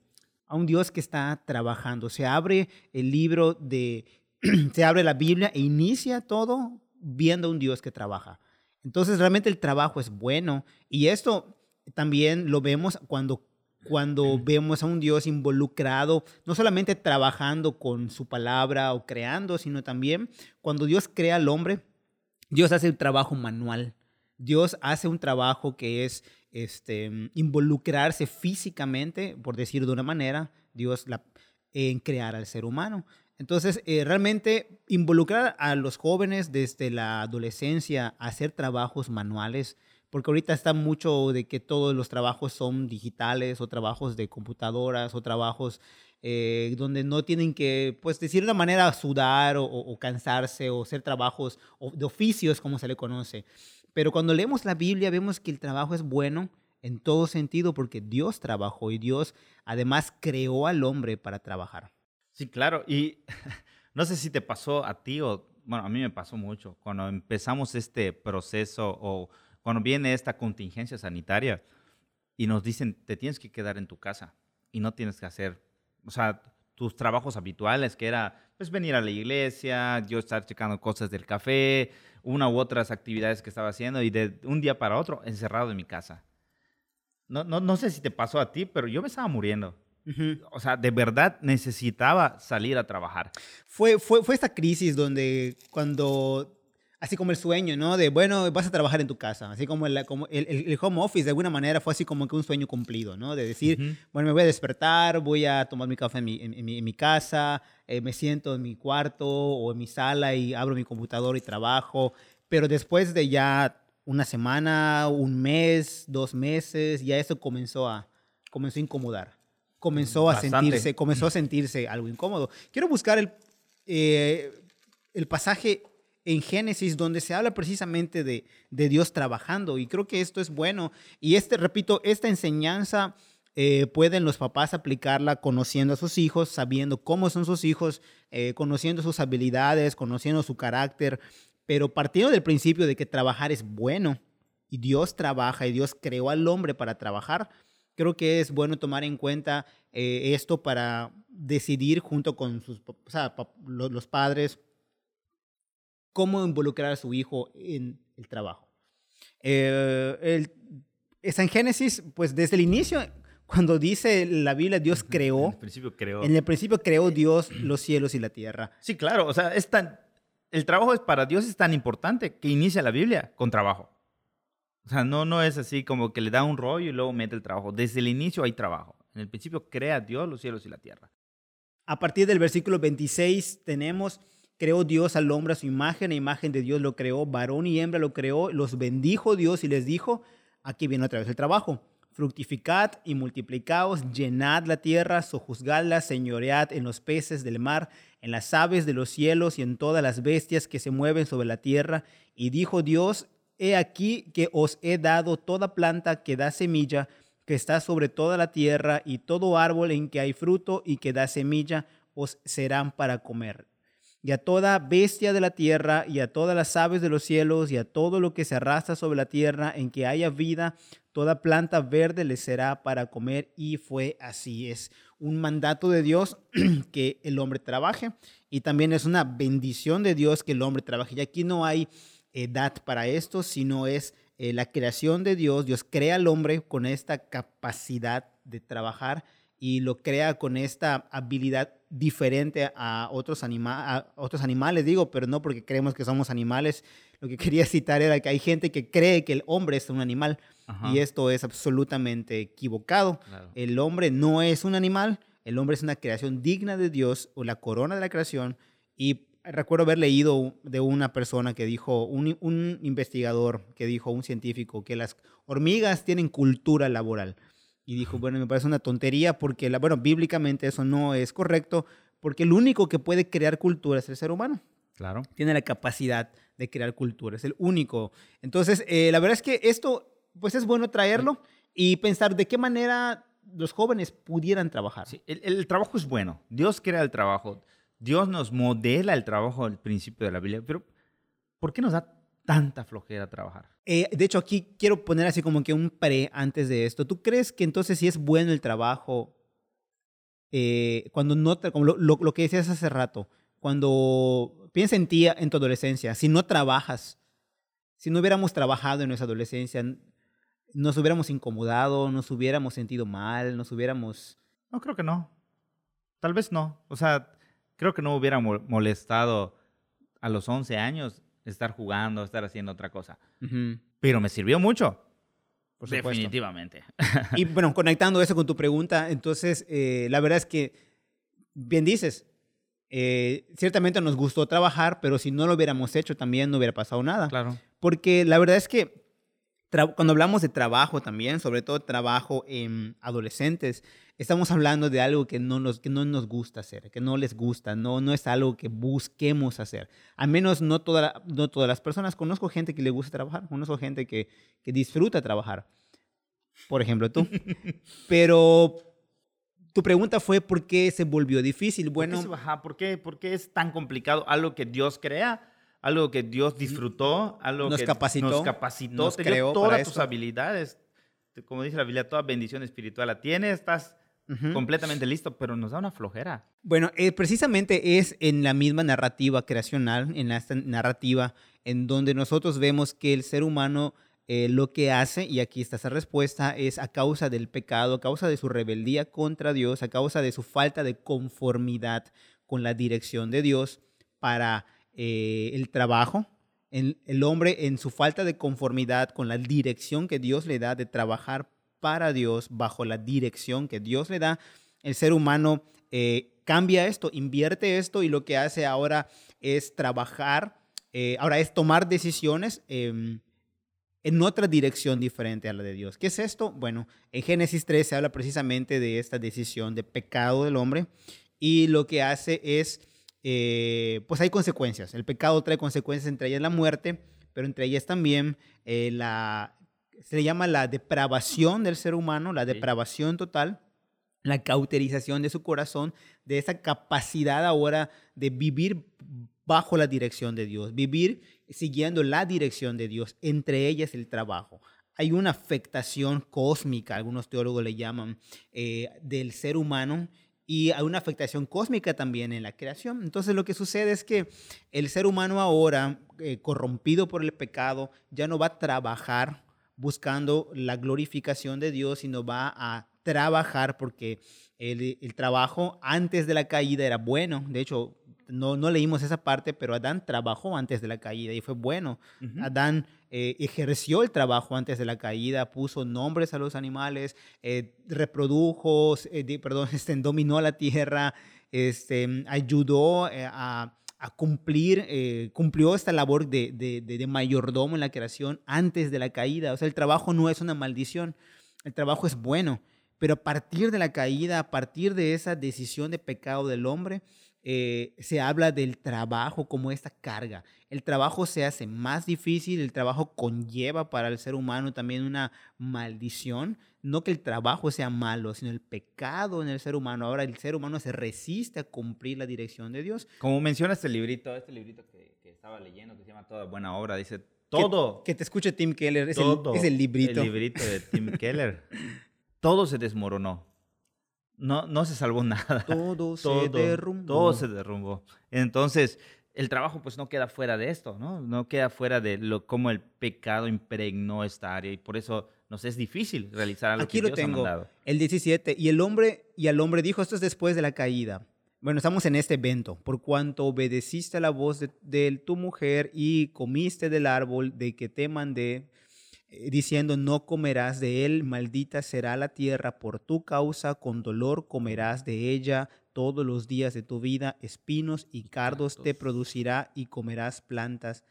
[SPEAKER 2] a un Dios que está trabajando. Se abre el libro de, se abre la Biblia e inicia todo viendo a un Dios que trabaja. Entonces realmente el trabajo es bueno y esto también lo vemos cuando cuando vemos a un Dios involucrado, no solamente trabajando con su palabra o creando, sino también cuando Dios crea al hombre, Dios hace un trabajo manual. Dios hace un trabajo que es este, involucrarse físicamente, por decir de una manera, Dios la, en crear al ser humano. Entonces, eh, realmente involucrar a los jóvenes desde la adolescencia a hacer trabajos manuales, porque ahorita está mucho de que todos los trabajos son digitales o trabajos de computadoras o trabajos eh, donde no tienen que, pues, decir de una manera sudar o, o cansarse o hacer trabajos de oficios, como se le conoce. Pero cuando leemos la Biblia vemos que el trabajo es bueno en todo sentido porque Dios trabajó y Dios además creó al hombre para trabajar.
[SPEAKER 1] Sí, claro. Y No sé si te pasó a ti o, bueno, a mí me pasó mucho. Cuando empezamos este proceso o cuando viene esta contingencia sanitaria y nos dicen, te tienes que quedar en tu casa y no tienes que hacer, o sea, tus trabajos habituales, que era pues venir a la iglesia, yo estar checando cosas del café, una u otras actividades que estaba haciendo y de un día para otro encerrado en mi casa. No, no, no sé si te pasó a ti, pero yo me estaba muriendo. O sea, de verdad necesitaba salir a trabajar.
[SPEAKER 2] Fue, fue, fue esta crisis donde cuando así como el sueño, ¿no? De, bueno, vas a trabajar en tu casa, así como el, como el, el home office, de alguna manera fue así como que un sueño cumplido, ¿no? De decir, bueno, me voy a despertar, voy a tomar mi café en mi, en, mi, casa, eh, me siento en mi cuarto o en mi sala y abro mi computador y trabajo, pero después de ya una semana, un mes, dos meses, ya eso comenzó a, comenzó a incomodar, comenzó a sentirse, comenzó a sentirse algo incómodo. Quiero buscar el, eh, el pasaje en Génesis, donde se habla precisamente de, Dios trabajando. Y creo que esto es bueno. Y este, repito, esta enseñanza eh, pueden los papás aplicarla conociendo a sus hijos, sabiendo cómo son sus hijos, eh, conociendo sus habilidades, conociendo su carácter, pero partiendo del principio de que trabajar es bueno y Dios trabaja y Dios creó al hombre para trabajar, creo que es bueno tomar en cuenta eh, esto para decidir junto con los padres cómo involucrar a su hijo en el trabajo. Eh, el, está en Génesis, pues desde el inicio, cuando dice la Biblia, Dios creó.
[SPEAKER 1] En el principio creó.
[SPEAKER 2] En el principio creó Dios los cielos y la tierra.
[SPEAKER 1] Sí, claro. O sea, es tan, el trabajo es, para Dios es tan importante que inicia la Biblia con trabajo. O sea, no, no es así como que le da un rollo y luego mete el trabajo. Desde el inicio hay trabajo. En el principio crea Dios los cielos y la tierra.
[SPEAKER 2] A partir del versículo 26 tenemos creó Dios al hombre a su imagen, a imagen de Dios lo creó, varón y hembra lo creó, los bendijo Dios y les dijo, aquí viene otra vez el trabajo, fructificad y multiplicaos, llenad la tierra, sojuzgadla, señoread en los peces del mar, en las aves de los cielos y en todas las bestias que se mueven sobre la tierra. Y dijo Dios, he aquí que os he dado toda planta que da semilla, que está sobre toda la tierra, y todo árbol en que hay fruto y que da semilla, os serán para comer y a toda bestia de la tierra, y a todas las aves de los cielos, y a todo lo que se arrastra sobre la tierra, en que haya vida, toda planta verde le será para comer. Y fue así. Es un mandato de Dios que el hombre trabaje, y también es una bendición de Dios que el hombre trabaje. Y aquí no hay edad para esto, sino es eh, la creación de Dios. Dios crea al hombre con esta capacidad de trabajar y lo crea con esta habilidad diferente a otros, a otros animales, digo, pero no porque creemos que somos animales. Lo que quería citar era que hay gente que cree que el hombre es un animal y esto es absolutamente equivocado. El hombre no es un animal, el hombre es una creación digna de Dios o la corona de la creación y recuerdo haber leído de una persona que dijo, un, un investigador que dijo, un científico, que las hormigas tienen cultura laboral. Y dijo, bueno, me parece una tontería porque, la, bueno, bíblicamente eso no es correcto, porque el único que puede crear cultura es el ser humano.
[SPEAKER 1] Claro.
[SPEAKER 2] Tiene la capacidad de crear cultura, es el único. Entonces, eh, la verdad es que esto, pues es bueno traerlo y pensar de qué manera los jóvenes pudieran trabajar.
[SPEAKER 1] Sí, el, el, trabajo es bueno. Dios crea el trabajo. Dios nos modela el trabajo al principio de la Biblia. Pero, ¿por qué nos da tanta flojera trabajar?
[SPEAKER 2] Eh, de hecho, aquí quiero poner así como que un pre antes de esto. ¿Tú crees que entonces si es bueno el trabajo, eh, cuando no, como lo, que decías hace rato, cuando piensa en ti en tu adolescencia, si no trabajas, si no hubiéramos trabajado en nuestra adolescencia, nos hubiéramos incomodado, nos hubiéramos sentido mal, nos hubiéramos...
[SPEAKER 1] No, creo que no. Tal vez no. O sea, creo que no hubiera molestado a los 11 años estar jugando, estar haciendo otra cosa. Pero me sirvió mucho. Definitivamente.
[SPEAKER 2] Y bueno, conectando eso con tu pregunta, entonces, eh, la verdad es que, bien dices, eh, ciertamente nos gustó trabajar, pero si no lo hubiéramos hecho también no hubiera pasado nada.
[SPEAKER 1] Claro.
[SPEAKER 2] Porque la verdad es que cuando hablamos de trabajo también, sobre todo trabajo en adolescentes, estamos hablando de algo que no nos, que no nos gusta hacer, que no les gusta, no, no es algo que busquemos hacer. Al menos no, toda, no todas las personas. Conozco gente que le gusta trabajar, conozco gente que, que disfruta trabajar. Por ejemplo, tú. Pero tu pregunta fue por qué se volvió difícil. Bueno,
[SPEAKER 1] ¿Por qué, se- ajá, ¿por qué, por qué es tan complicado algo que Dios crea? Algo que Dios disfrutó, algo
[SPEAKER 2] Nos
[SPEAKER 1] que
[SPEAKER 2] capacitó,
[SPEAKER 1] nos capacitó,
[SPEAKER 2] nos
[SPEAKER 1] te dio
[SPEAKER 2] creó
[SPEAKER 1] todas tus
[SPEAKER 2] esto.
[SPEAKER 1] habilidades. Como dice la Biblia, toda bendición espiritual la tienes, estás completamente listo, pero nos da una flojera.
[SPEAKER 2] Bueno, eh, precisamente es en la misma narrativa creacional, en esta narrativa, en donde nosotros vemos que el ser humano eh, lo que hace, y aquí está esa respuesta, es a causa del pecado, a causa de su rebeldía contra Dios, a causa de su falta de conformidad con la dirección de Dios para eh, el trabajo. El, el hombre en su falta de conformidad con la dirección que Dios le da de trabajar para Dios, bajo la dirección que Dios le da, el ser humano eh, cambia esto, invierte esto y lo que hace ahora es trabajar, eh, ahora es tomar decisiones em, en otra dirección diferente a la de Dios. ¿Qué es esto? Bueno, en Génesis 3 se habla precisamente de esta decisión de pecado del hombre y lo que hace es, eh, pues hay consecuencias. El pecado trae consecuencias, entre ellas la muerte, pero entre ellas también eh, la, se le llama la depravación del ser humano, la depravación total la cauterización de su corazón, de esa capacidad ahora de vivir bajo la dirección de Dios, vivir siguiendo la dirección de Dios, entre ellas el trabajo. Hay una afectación cósmica, algunos teólogos le llaman, eh, del ser humano y hay una afectación cósmica también en la creación. Entonces lo que sucede es que el ser humano ahora, eh, corrompido por el pecado, ya no va a trabajar buscando la glorificación de Dios, sino va a trabajar porque el, el trabajo antes de la caída era bueno. De hecho, no, no leímos esa parte, pero Adán trabajó antes de la caída y fue bueno. Adán eh, ejerció el trabajo antes de la caída, puso nombres a los animales, eh, reprodujo, eh, perdón, este, dominó la tierra, este, ayudó eh, a, a cumplir, cumplió esta labor de, de, de- de mayordomo en la creación antes de la caída. O sea, el trabajo no es una maldición, el trabajo es bueno, pero a partir de la caída, a partir de esa decisión de pecado del hombre, eh, se habla del trabajo como esta carga. El trabajo se hace más difícil, el trabajo conlleva para el ser humano también una maldición. No que el trabajo sea malo, sino el pecado en el ser humano. Ahora el ser humano se resiste a cumplir la dirección de Dios.
[SPEAKER 1] Como menciona este librito, este librito que, que estaba leyendo, que se llama Toda Buena Obra, dice todo.
[SPEAKER 2] Que te escuche Tim Keller, es,
[SPEAKER 1] todo,
[SPEAKER 2] el, es el librito.
[SPEAKER 1] El librito de Tim Keller. Todo se desmoronó. No, no se salvó nada.
[SPEAKER 2] Todo, se
[SPEAKER 1] todo,
[SPEAKER 2] derrumbó.
[SPEAKER 1] todo se derrumbó. Entonces, el trabajo pues no queda fuera de esto, ¿no? No queda fuera de lo cómo el pecado impregnó esta área y por eso nos es difícil realizar algo
[SPEAKER 2] Aquí
[SPEAKER 1] que
[SPEAKER 2] lo
[SPEAKER 1] Dios ha
[SPEAKER 2] tengo.
[SPEAKER 1] mandado.
[SPEAKER 2] El 17. Y el hombre, y al hombre dijo, esto es después de la caída. Bueno, estamos en este evento. Por cuanto obedeciste a la voz de, de tu mujer y comiste del árbol de que te mandé, diciendo, no comerás de él, maldita será la tierra por tu causa, con dolor comerás de ella todos los días de tu vida, espinos y cardos te producirá y comerás plantas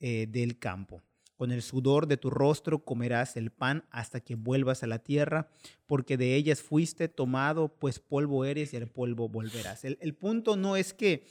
[SPEAKER 2] eh, del campo. Con el sudor de tu rostro comerás el pan hasta que vuelvas a la tierra, porque de ellas fuiste tomado, pues polvo eres y al polvo volverás. El, el punto no es que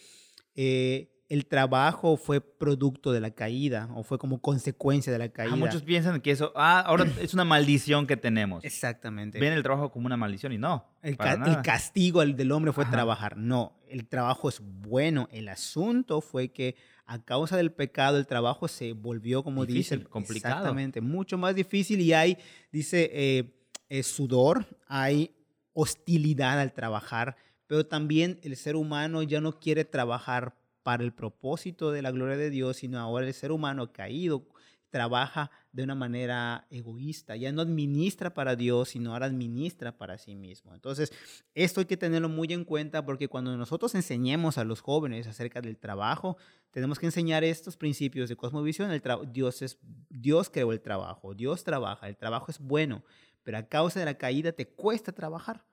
[SPEAKER 2] eh, el trabajo fue producto de la caída o fue como consecuencia de la caída.
[SPEAKER 1] Ah, muchos piensan que eso, ah, ahora es una maldición que tenemos.
[SPEAKER 2] Exactamente.
[SPEAKER 1] Ven el trabajo como una maldición y no.
[SPEAKER 2] El, ca- el castigo del hombre fue
[SPEAKER 1] Ajá.
[SPEAKER 2] trabajar. No, el trabajo es bueno. El asunto fue que a causa del pecado el trabajo se volvió, como
[SPEAKER 1] Difícil,
[SPEAKER 2] dice,
[SPEAKER 1] complicado.
[SPEAKER 2] exactamente, mucho más difícil y hay, dice, eh, eh, sudor, hay hostilidad al trabajar, pero también el ser humano ya no quiere trabajar para el propósito de la gloria de Dios, sino ahora el ser humano caído trabaja de una manera egoísta, ya no administra para Dios, sino ahora administra para sí mismo. Entonces, esto hay que tenerlo muy en cuenta porque cuando nosotros enseñemos a los jóvenes acerca del trabajo, tenemos que enseñar estos principios de cosmovisión. El Dios, es, Dios creó el trabajo, Dios trabaja, el trabajo es bueno, pero a causa de la caída te cuesta trabajar.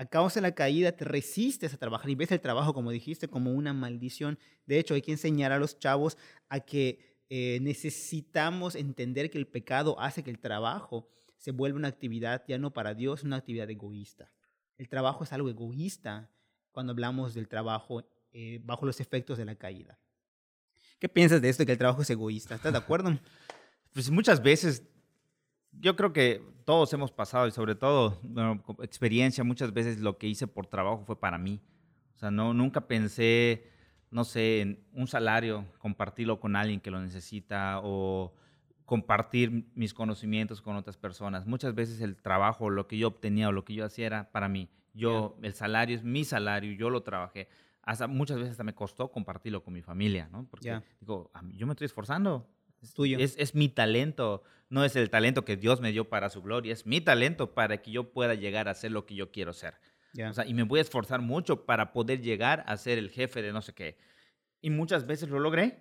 [SPEAKER 2] A causa de la caída te resistes a trabajar y ves el trabajo, como dijiste, como una maldición. De hecho, hay que enseñar a los chavos a que eh, necesitamos entender que el pecado hace que el trabajo se vuelva una actividad ya no para Dios, una actividad egoísta. El trabajo es algo egoísta cuando hablamos del trabajo eh, bajo los efectos de la caída. ¿Qué piensas de esto, que el trabajo es egoísta? ¿Estás de acuerdo?
[SPEAKER 1] Pues muchas veces Yo creo que todos hemos pasado y sobre todo, bueno, experiencia, muchas veces lo que hice por trabajo fue para mí. O sea, no, nunca pensé, no sé, en un salario, compartirlo con alguien que lo necesita o compartir mis conocimientos con otras personas. Muchas veces el trabajo, lo que yo obtenía o lo que yo hacía era para mí. Yo, el salario es mi salario, yo lo trabajé. Hasta, muchas veces hasta me costó compartirlo con mi familia, ¿no? Porque digo, yo me estoy esforzando. Es tuyo. Es, es, mi talento, no es el talento que Dios me dio para su gloria, es mi talento para que yo pueda llegar a ser lo que yo quiero ser. O sea, y me voy a esforzar mucho para poder llegar a ser el jefe de no sé qué. Y muchas veces lo logré,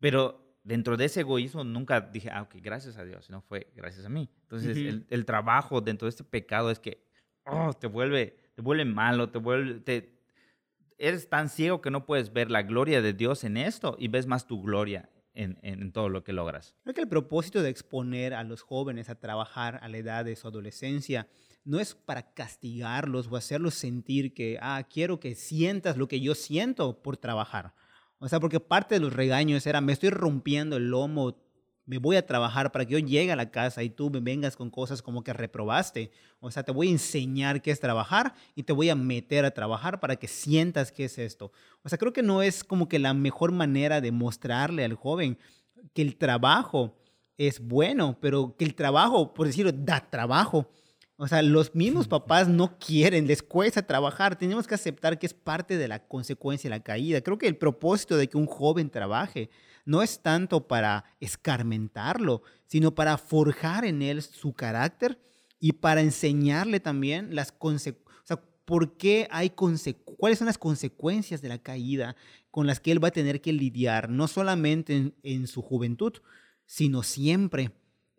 [SPEAKER 1] pero dentro de ese egoísmo nunca dije, ah, ok, gracias a Dios, sino fue gracias a mí. Entonces, el, trabajo dentro de este pecado es que oh, te, vuelve, te vuelve malo, te vuelve, te, eres tan ciego que no puedes ver la gloria de Dios en esto y ves más tu gloria en, todo lo que logras.
[SPEAKER 2] Creo que el propósito de exponer a los jóvenes a trabajar a la edad de su adolescencia no es para castigarlos o hacerlos sentir que, ah, quiero que sientas lo que yo siento por trabajar o sea, porque parte de los regaños era, me estoy rompiendo el lomo, me voy a trabajar para que yo llegue a la casa y tú me vengas con cosas como que reprobaste. O sea, te voy a enseñar qué es trabajar y te voy a meter a trabajar para que sientas qué es esto. O sea, creo que no es como que la mejor manera de mostrarle al joven que el trabajo es bueno, pero que el trabajo, por decirlo, da trabajo. O sea, los mismos papás no quieren, les cuesta trabajar. Tenemos que aceptar que es parte de la consecuencia de la caída. Creo que el propósito de que un joven trabaje no es tanto para escarmentarlo, sino para forjar en él su carácter y para enseñarle también las consecuencias. O ¿por qué hay cuáles son las consecuencias de la caída con las que él va a tener que lidiar, no solamente en su juventud, sino siempre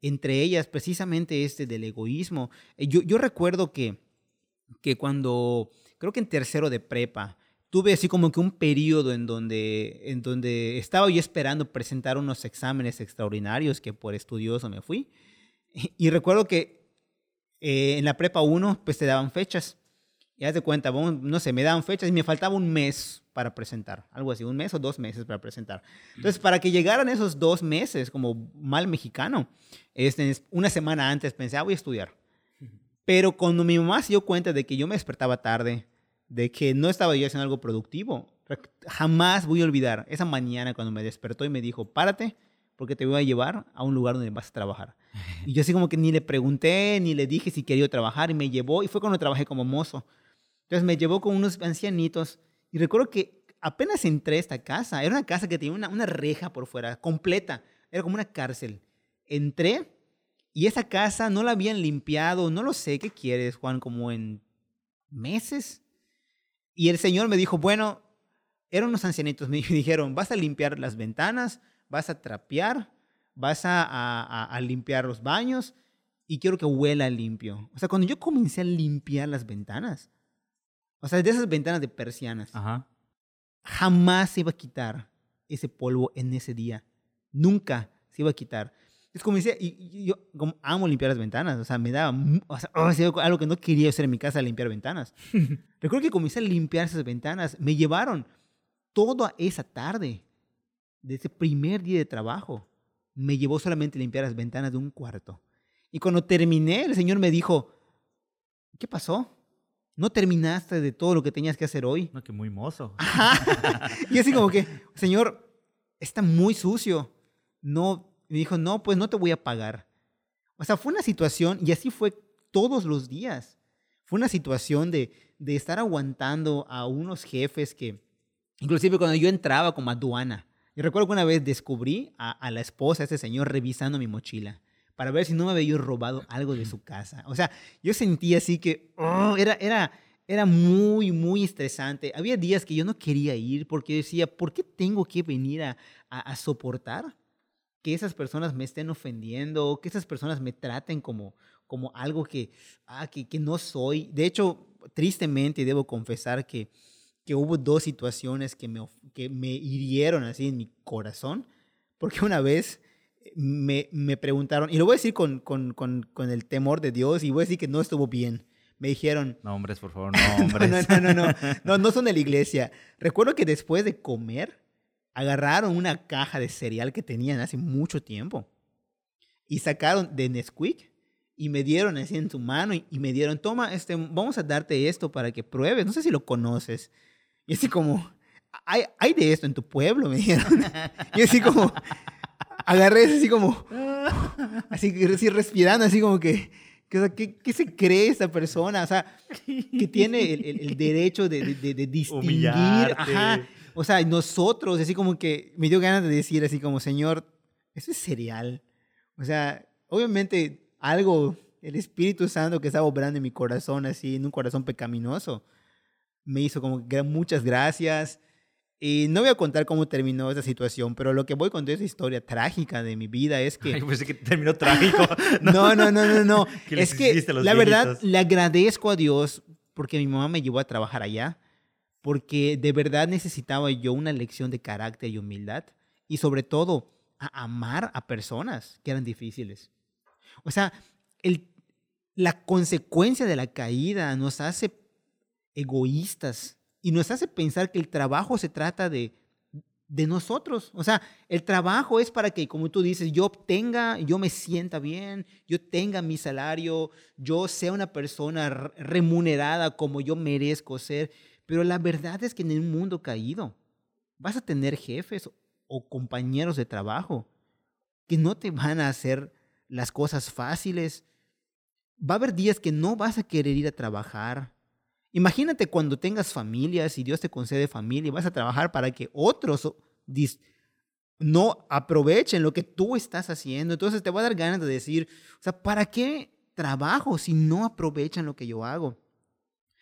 [SPEAKER 2] entre ellas precisamente este del egoísmo. Yo, yo recuerdo que, que cuando, creo que en tercero de prepa, tuve así como que un periodo en donde, en donde estaba yo esperando presentar unos exámenes extraordinarios que por estudioso me fui. Y, recuerdo que eh, en la prepa 1 pues te daban fechas. Y haz de cuenta, no sé, me daban fechas y me faltaba un mes para presentar, algo así, un mes o dos meses para presentar. Entonces, para que llegaran esos dos meses, como mal mexicano, este, una semana antes pensé, ah, voy a estudiar. Pero cuando mi mamá se dio cuenta de que yo me despertaba tarde, de que no estaba yo haciendo algo productivo, jamás voy a olvidar esa mañana cuando me despertó y me dijo, párate, porque te voy a llevar a un lugar donde vas a trabajar. Y yo así como que ni le pregunté, ni le dije si quería trabajar, y me llevó, y fue cuando trabajé como mozo. Entonces me llevó con unos ancianitos y recuerdo que apenas entré a esta casa, era una casa que tenía una, una reja por fuera, completa, era como una cárcel. Entré y esa casa no la habían limpiado, no lo sé, ¿qué quieres, Juan? Como en meses. Y el Señor me dijo, bueno, eran unos ancianitos, me dijeron, vas a limpiar las ventanas, vas a trapear, vas a, a, a, limpiar los baños y quiero que huela limpio. O sea, cuando yo comencé a limpiar las ventanas, o sea, de esas ventanas de persianas. Ajá. Jamás se iba a quitar ese polvo en ese día. Nunca se iba a quitar. Es como decía, y, yo como amo limpiar las ventanas, o sea, me daba, o sea, oh, algo que no quería hacer en mi casa, limpiar ventanas. Recuerdo que comencé a limpiar esas ventanas, me llevaron toda esa tarde, de ese primer día de trabajo, me llevó solamente a limpiar las ventanas de un cuarto. Y cuando terminé, el Señor me dijo, ¿qué pasó? no terminaste de todo lo que tenías que hacer hoy.
[SPEAKER 1] No, que muy mozo.
[SPEAKER 2] Y así como que, señor, está muy sucio. No, me dijo, no, pues no te voy a pagar. O sea, fue una situación, y así fue todos los días. Fue una situación de, de estar aguantando a unos jefes que, inclusive cuando yo entraba como aduana, y recuerdo que una vez descubrí a, a la esposa de ese señor revisando mi mochila para ver si no me había robado algo de su casa. O sea, yo sentía así que oh, era, era, era muy, muy estresante. Había días que yo no quería ir porque decía, ¿por qué tengo que venir a, a, soportar que esas personas me estén ofendiendo, que esas personas me traten como, como algo que, ah, que, que no soy? De hecho, tristemente debo confesar que, que hubo dos situaciones que me, que me hirieron así en mi corazón, porque una vez me, me preguntaron, y lo voy a decir con, con, con, con, el temor de Dios, y voy a decir que no estuvo bien. Me dijeron...
[SPEAKER 1] No, hombres, por favor, no, hombres.
[SPEAKER 2] no, no, no, no, no, son de la iglesia. Recuerdo que después de comer, agarraron una caja de cereal que tenían hace mucho tiempo. y sacaron de Nesquik y me dieron así en su mano y, y me dieron, toma, este, vamos a darte esto para que pruebes, no sé si lo conoces. Y así como, hay, hay de esto en tu pueblo, me dijeron. Y así como, agarré así como, así, así respirando, así como que, ¿qué, qué se cree esta persona? O sea, que tiene el, el- el derecho de, de- de distinguir. Ajá. O sea, nosotros, así como que me dio ganas de decir así como, Señor, eso es cereal. O sea, obviamente algo, el Espíritu Santo que estaba obrando en mi corazón, así, en un corazón pecaminoso, me hizo como que muchas gracias. Y no voy a contar cómo terminó esa situación, pero lo que voy a contar es historia trágica de mi vida. Es que
[SPEAKER 1] Ay, pues que terminó trágico.
[SPEAKER 2] no, no, no, no, no.
[SPEAKER 1] ¿Qué les
[SPEAKER 2] es que la verdad
[SPEAKER 1] viejitos?
[SPEAKER 2] le agradezco a Dios porque mi mamá me llevó a trabajar allá, porque de verdad necesitaba yo una lección de carácter y humildad y sobre todo a amar a personas que eran difíciles. O sea, el, la consecuencia de la caída nos hace egoístas y nos hace pensar que el trabajo se trata de, de nosotros. O sea, el trabajo es para que, como tú dices, yo obtenga, yo me sienta bien, yo tenga mi salario, yo sea una persona re- remunerada como yo merezco ser. Pero la verdad es que en un mundo caído vas a tener jefes o compañeros de trabajo que no te van a hacer las cosas fáciles. Va a haber días que no vas a querer ir a trabajar. Imagínate cuando tengas familias y Dios te concede familia y vas a trabajar para que otros no aprovechen lo que tú estás haciendo. Entonces te va a dar ganas de decir, o sea, ¿para qué trabajo si no aprovechan lo que yo hago?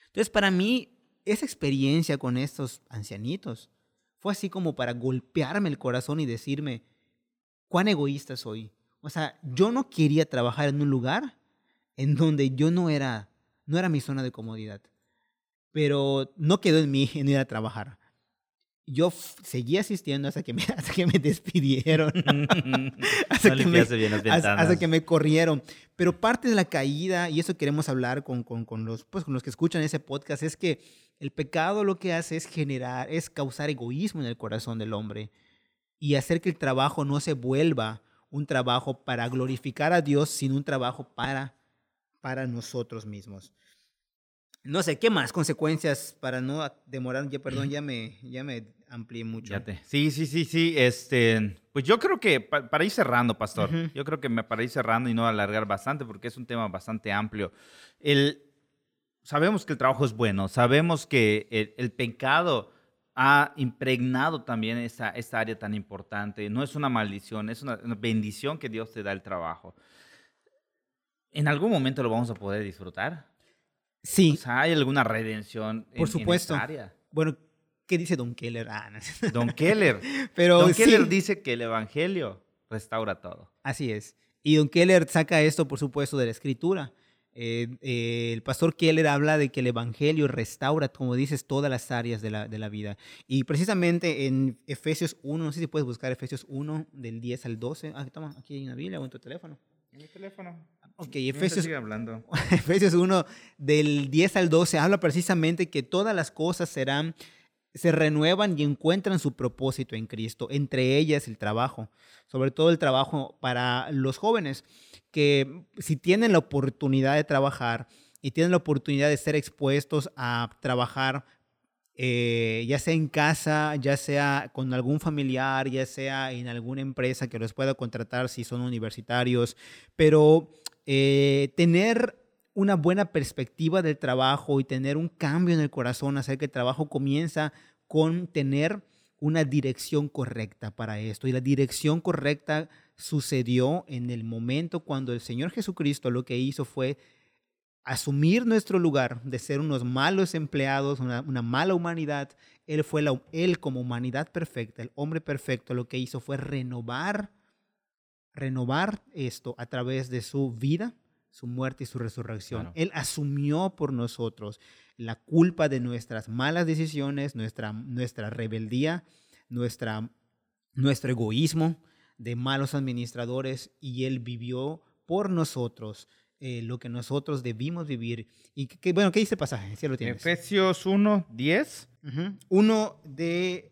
[SPEAKER 2] Entonces, para mí, esa experiencia con estos ancianitos fue así como para golpearme el corazón y decirme, cuán egoísta soy. O sea, yo no quería trabajar en un lugar en donde yo no era, no era mi zona de comodidad. Pero no quedó en mí en ir a trabajar. Yo seguí asistiendo hasta que me, hasta que me despidieron. hasta,
[SPEAKER 1] no
[SPEAKER 2] que me,
[SPEAKER 1] bien las
[SPEAKER 2] hasta- hasta que me corrieron. Pero parte de la caída, y eso queremos hablar con, con, con los, pues, con los que escuchan ese podcast, es que el pecado lo que hace es generar, es causar egoísmo en el corazón del hombre y hacer que el trabajo no se vuelva un trabajo para glorificar a Dios, sino un trabajo para, para nosotros mismos. No sé, ¿qué más consecuencias para no demorar? Ya, perdón, ya me, ya me amplié mucho.
[SPEAKER 1] Ya te- Sí, sí, sí, sí. Este, pues yo creo que pa- para ir cerrando, pastor, yo creo que me, para ir cerrando y no alargar bastante, porque es un tema bastante amplio. El, sabemos que el trabajo es bueno, sabemos que el, el pecado ha impregnado también esa, esta área tan importante. No es una maldición, es una, una bendición que Dios te da el trabajo. ¿En algún momento lo vamos a poder disfrutar?
[SPEAKER 2] Sí,
[SPEAKER 1] O sea, ¿hay alguna redención en-
[SPEAKER 2] Por
[SPEAKER 1] en
[SPEAKER 2] supuesto.
[SPEAKER 1] esa área?
[SPEAKER 2] bueno, ¿qué dice Don Keller? Ah, no.
[SPEAKER 1] Don Keller.
[SPEAKER 2] Pero
[SPEAKER 1] Don
[SPEAKER 2] sí,
[SPEAKER 1] Keller dice que el evangelio restaura todo.
[SPEAKER 2] así es. Y Don Keller saca esto, por supuesto, de la escritura. Eh, eh, el pastor Keller habla de que el evangelio restaura, como dices, todas las áreas de la, de la vida. Y precisamente en Efesios 1, no sé si puedes buscar Efesios 1, del 10 al 12. Ah, toma, aquí hay una Biblia o en tu teléfono.
[SPEAKER 1] En mi teléfono.
[SPEAKER 2] Ok, Efesios,
[SPEAKER 1] hablando.
[SPEAKER 2] Efesios 1, del 10 al 12, habla precisamente que todas las cosas serán, se renuevan y encuentran su propósito en Cristo, entre ellas el trabajo, sobre todo el trabajo para los jóvenes, que si tienen la oportunidad de trabajar y tienen la oportunidad de ser expuestos a trabajar, eh, ya sea en casa, ya sea con algún familiar, ya sea en alguna empresa que los pueda contratar si son universitarios, pero eh, tener una buena perspectiva del trabajo y tener un cambio en el corazón, hacer que el trabajo comienza con tener una dirección correcta para esto. Y la dirección correcta sucedió en el momento cuando el Señor Jesucristo lo que hizo fue asumir nuestro lugar de ser unos malos empleados, una, mala humanidad. Él fue él como humanidad perfecta, el hombre perfecto, lo que hizo fue renovar, renovar esto a través de su vida, su muerte y su resurrección.
[SPEAKER 1] Claro.
[SPEAKER 2] Él asumió por nosotros la culpa de nuestras malas decisiones, nuestra, nuestra rebeldía, nuestra, nuestro egoísmo de malos administradores y Él vivió por nosotros eh, lo que nosotros debimos vivir. Y que, que- bueno, ¿qué dice el pasaje? Si lo tienes.
[SPEAKER 1] Efesios 1, 10.
[SPEAKER 2] Ujú. Uno de,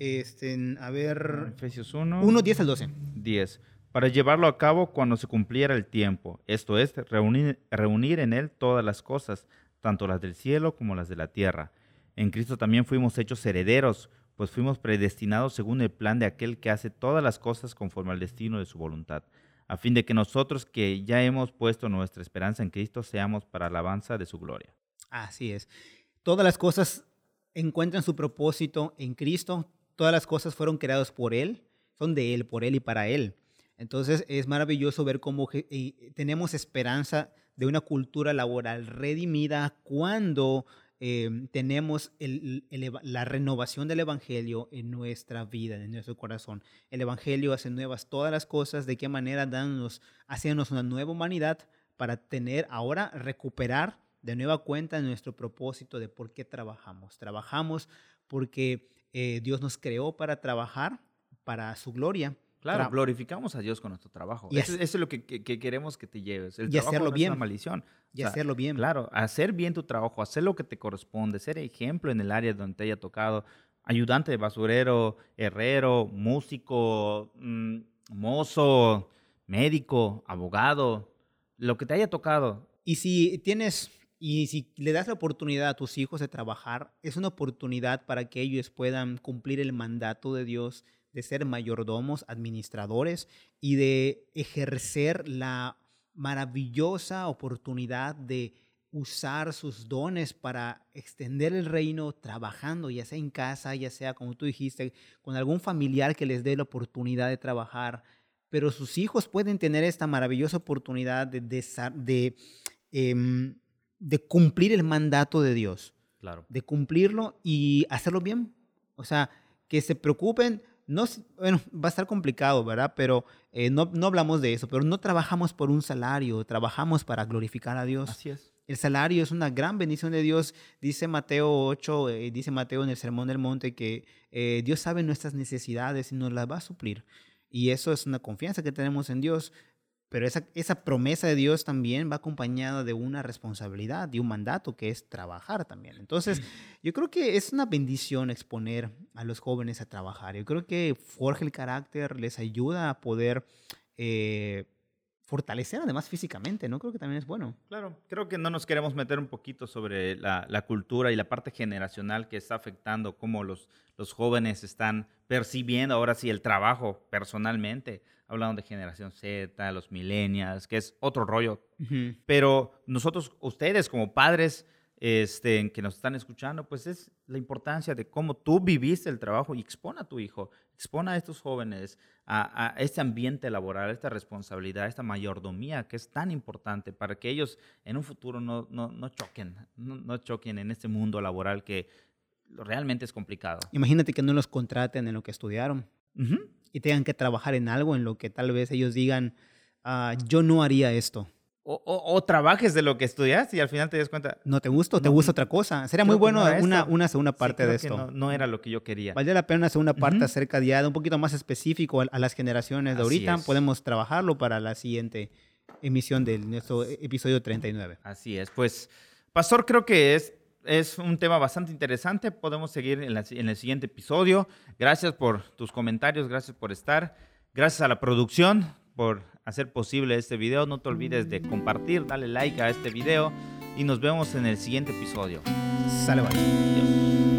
[SPEAKER 2] este, a ver,
[SPEAKER 1] Efesios 1.
[SPEAKER 2] 1, 10 al 12.
[SPEAKER 1] 10. Para llevarlo a cabo cuando se cumpliera el tiempo, esto es, reunir, reunir en él todas las cosas, tanto las del cielo como las de la tierra. En Cristo también fuimos hechos herederos, pues fuimos predestinados según el plan de aquel que hace todas las cosas conforme al destino de su voluntad, a fin de que nosotros que ya hemos puesto nuestra esperanza en Cristo seamos para alabanza de su gloria.
[SPEAKER 2] Así es. Todas las cosas encuentran su propósito en Cristo, todas las cosas fueron creadas por Él, son de Él, por Él y para Él. Entonces es maravilloso ver cómo eh, tenemos esperanza de una cultura laboral redimida cuando em, tenemos la renovación del Evangelio en nuestra vida, en nuestro corazón. El Evangelio hace nuevas todas las cosas, de qué manera danos, haciéndonos una nueva humanidad para tener ahora, recuperar de nueva cuenta nuestro propósito de por qué trabajamos. Trabajamos porque eh, Dios nos creó para trabajar para su gloria
[SPEAKER 1] Claro, glorificamos a Dios con nuestro trabajo. eso, es lo que, queremos que te lleves.
[SPEAKER 2] El y hacerlo bien.
[SPEAKER 1] Es una maldición.
[SPEAKER 2] Y hacerlo bien.
[SPEAKER 1] Claro, hacer bien tu trabajo, hacer lo que te corresponde, ser ejemplo en el área donde te haya tocado. Ayudante de basurero, herrero, músico, mm, mozo, médico, abogado, lo que te haya tocado.
[SPEAKER 2] Y si tienes y si le das la oportunidad a tus hijos de trabajar, es una oportunidad para que ellos puedan cumplir el mandato de Dios de ser mayordomos, administradores y de ejercer la maravillosa oportunidad de usar sus dones para extender el reino trabajando, ya sea en casa, ya sea, como tú dijiste, con algún familiar que les dé la oportunidad de trabajar. Pero sus hijos pueden tener esta maravillosa oportunidad de, de, em, de cumplir el mandato de Dios.
[SPEAKER 1] Claro.
[SPEAKER 2] De cumplirlo y hacerlo bien. O sea, que se preocupen no, bueno, va a estar complicado, ¿verdad? Pero eh, no, no hablamos de eso, pero no trabajamos por un salario, trabajamos para glorificar a Dios.
[SPEAKER 1] Así es.
[SPEAKER 2] El salario es una gran bendición de Dios. Dice Mateo 8, eh, dice Mateo en el Sermón del Monte que eh, Dios sabe nuestras necesidades y nos las va a suplir. Y eso es una confianza que tenemos en Dios. Pero esa, esa promesa de Dios también va acompañada de una responsabilidad, de un mandato que es trabajar también. Entonces, yo creo que es una bendición exponer a los jóvenes a trabajar. Yo creo que forja el carácter, les ayuda a poder eh, fortalecer además físicamente, ¿no? Creo que también es bueno.
[SPEAKER 1] Claro, creo que no nos queremos meter un poquito sobre la, la cultura y la parte generacional que está afectando cómo los, los jóvenes están percibiendo ahora sí el trabajo personalmente hablando de generación Z, los millennials, que es otro rollo. Pero nosotros, ustedes como padres este, que nos están escuchando, pues es la importancia de cómo tú viviste el trabajo y expone a tu hijo, expone a estos jóvenes a, este ambiente laboral, a esta responsabilidad, a esta mayordomía que es tan importante para que ellos en un futuro no, no, no choquen, no, choquen en este mundo laboral que realmente es complicado.
[SPEAKER 2] Imagínate que no los contraten en lo que estudiaron y tengan que trabajar en algo en lo que tal vez ellos digan, ah, yo no haría esto.
[SPEAKER 1] O, trabajes de lo que estudias y al final te das cuenta.
[SPEAKER 2] No te gusta o te gusta otra cosa. Sería muy bueno una, una segunda parte de esto.
[SPEAKER 1] No, era lo que yo quería.
[SPEAKER 2] Valdría la pena una segunda parte acerca de un poquito más específico a, las generaciones de ahorita. Podemos trabajarlo para la siguiente emisión de nuestro episodio 39.
[SPEAKER 1] Así es. Pues, Pastor, creo que es es un tema bastante interesante. Podemos seguir en, el siguiente episodio. Gracias por tus comentarios, gracias por estar. Gracias a la producción por hacer posible este video. No te olvides de compartir, dale like a este video y nos vemos en el siguiente episodio.
[SPEAKER 2] Sale, bye.